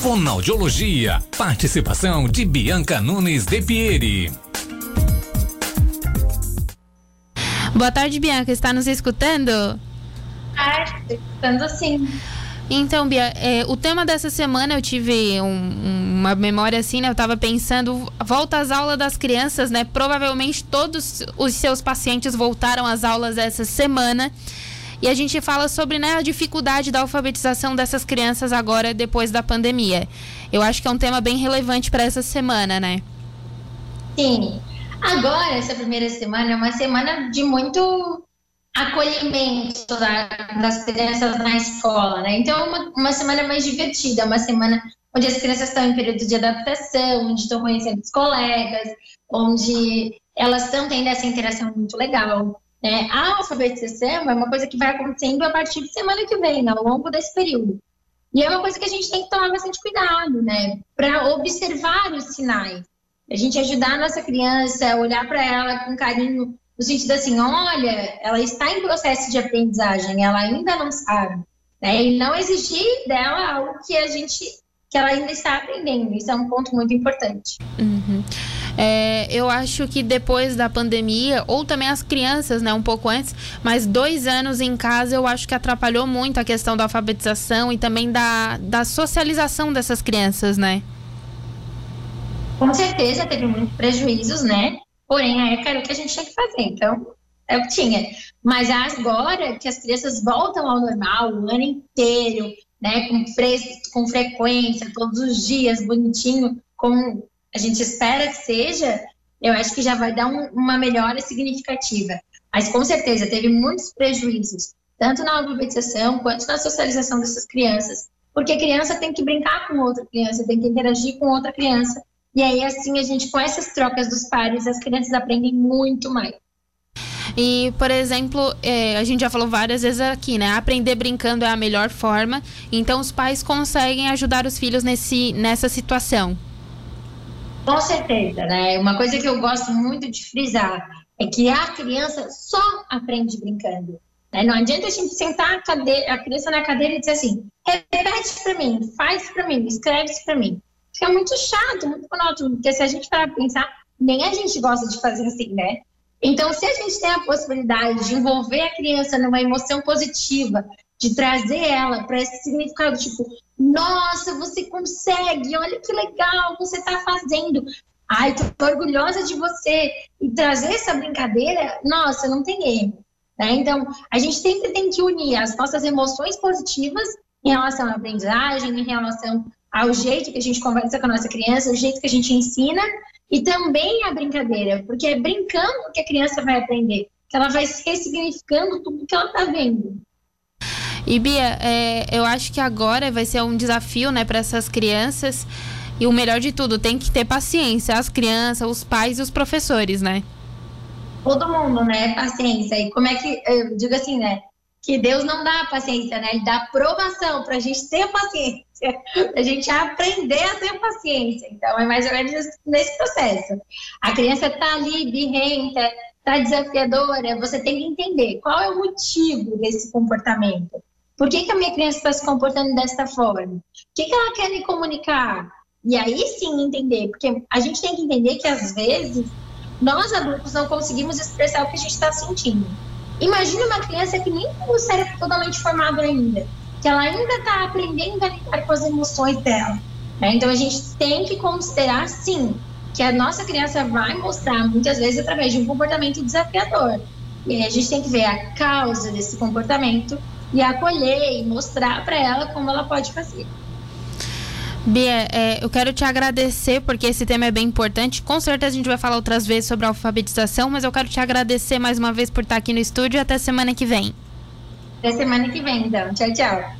Fonoaudiologia. Participação de Bianca Nunes de Pieri. Boa tarde, Bianca. Está nos escutando? Tarde, escutando sim. Então, Bia, é, o tema dessa semana eu tive um, uma memória assim, né? Eu estava pensando, volta às aulas das crianças, né? Provavelmente todos os seus pacientes voltaram às aulas essa semana. E a gente fala sobre né, a dificuldade da alfabetização dessas crianças agora depois da pandemia. Eu acho que é um tema bem relevante para essa semana, né? Sim. Agora, essa primeira semana é uma semana de muito acolhimento da, das crianças na escola, né? Então, é uma, uma semana mais divertida, uma semana onde as crianças estão em período de adaptação, onde estão conhecendo os colegas, onde elas estão tendo essa interação muito legal. Né? A alfabetização é uma coisa que vai acontecendo a partir de semana que vem, ao longo desse período. E é uma coisa que a gente tem que tomar bastante cuidado, né? Para observar os sinais. A gente ajudar a nossa criança, olhar para ela com carinho, no sentido assim, olha, ela está em processo de aprendizagem, ela ainda não sabe, né? E não exigir dela algo que a gente, que ela ainda está aprendendo. Isso é um ponto muito importante. Uhum. É, eu acho que depois da pandemia, ou também as crianças, né, um pouco antes, mas dois anos em casa eu acho que atrapalhou muito a questão da alfabetização e também da, da socialização dessas crianças, né? Com certeza teve muitos prejuízos, né? Porém, a ECA era o que a gente tinha que fazer, então é o que tinha. Mas agora que as crianças voltam ao normal o ano inteiro, né, com, fre com frequência, todos os dias, bonitinho, como a gente espera que seja, eu acho que já vai dar um, uma melhora significativa. Mas com certeza teve muitos prejuízos, tanto na alfabetização quanto na socialização dessas crianças, porque a criança tem que brincar com outra criança, tem que interagir com outra criança, e aí, assim, a gente, com essas trocas dos pares, as crianças aprendem muito mais. E, por exemplo, é, a gente já falou várias vezes aqui, né? Aprender brincando é a melhor forma. Então, os pais conseguem ajudar os filhos nesse, nessa situação. Com certeza, né? Uma coisa que eu gosto muito de frisar é que a criança só aprende brincando. Né? Não adianta a gente sentar a, cadeira, a criança na cadeira e dizer assim: repete para mim, faz para mim, escreve para mim fica muito chato, muito monótono, porque se a gente parar pensar, nem a gente gosta de fazer assim, né? Então, se a gente tem a possibilidade de envolver a criança numa emoção positiva, de trazer ela para esse significado, tipo, nossa, você consegue, olha que legal, você está fazendo. Ai, tô orgulhosa de você. E trazer essa brincadeira, nossa, não tem erro. Né? Então, a gente sempre tem que unir as nossas emoções positivas em relação à aprendizagem, em relação ao jeito que a gente conversa com a nossa criança, o jeito que a gente ensina e também a brincadeira, porque é brincando que a criança vai aprender, que ela vai ressignificando tudo que ela está vendo. E Bia, é, eu acho que agora vai ser um desafio, né, para essas crianças. E o melhor de tudo, tem que ter paciência, as crianças, os pais e os professores, né? Todo mundo, né? Paciência. E como é que, eu digo assim, né? Que Deus não dá paciência, né? Ele dá aprovação para a gente ter paciência a gente aprender a ter paciência. Então, é mais ou menos nesse processo. A criança está ali, birrenta, está desafiadora, você tem que entender qual é o motivo desse comportamento. Por que, que a minha criança está se comportando dessa forma? O que, que ela quer me comunicar? E aí sim entender, porque a gente tem que entender que às vezes nós adultos não conseguimos expressar o que a gente está sentindo. Imagina uma criança que nem tem o cérebro totalmente formado ainda que ela ainda está aprendendo a lidar com as emoções dela. Né? Então a gente tem que considerar, sim, que a nossa criança vai mostrar muitas vezes através de um comportamento desafiador. E aí a gente tem que ver a causa desse comportamento e acolher e mostrar para ela como ela pode fazer. Bia, é, eu quero te agradecer porque esse tema é bem importante. Com certeza a gente vai falar outras vezes sobre a alfabetização, mas eu quero te agradecer mais uma vez por estar aqui no estúdio e até semana que vem. Até semana que vem, então. Tchau, tchau.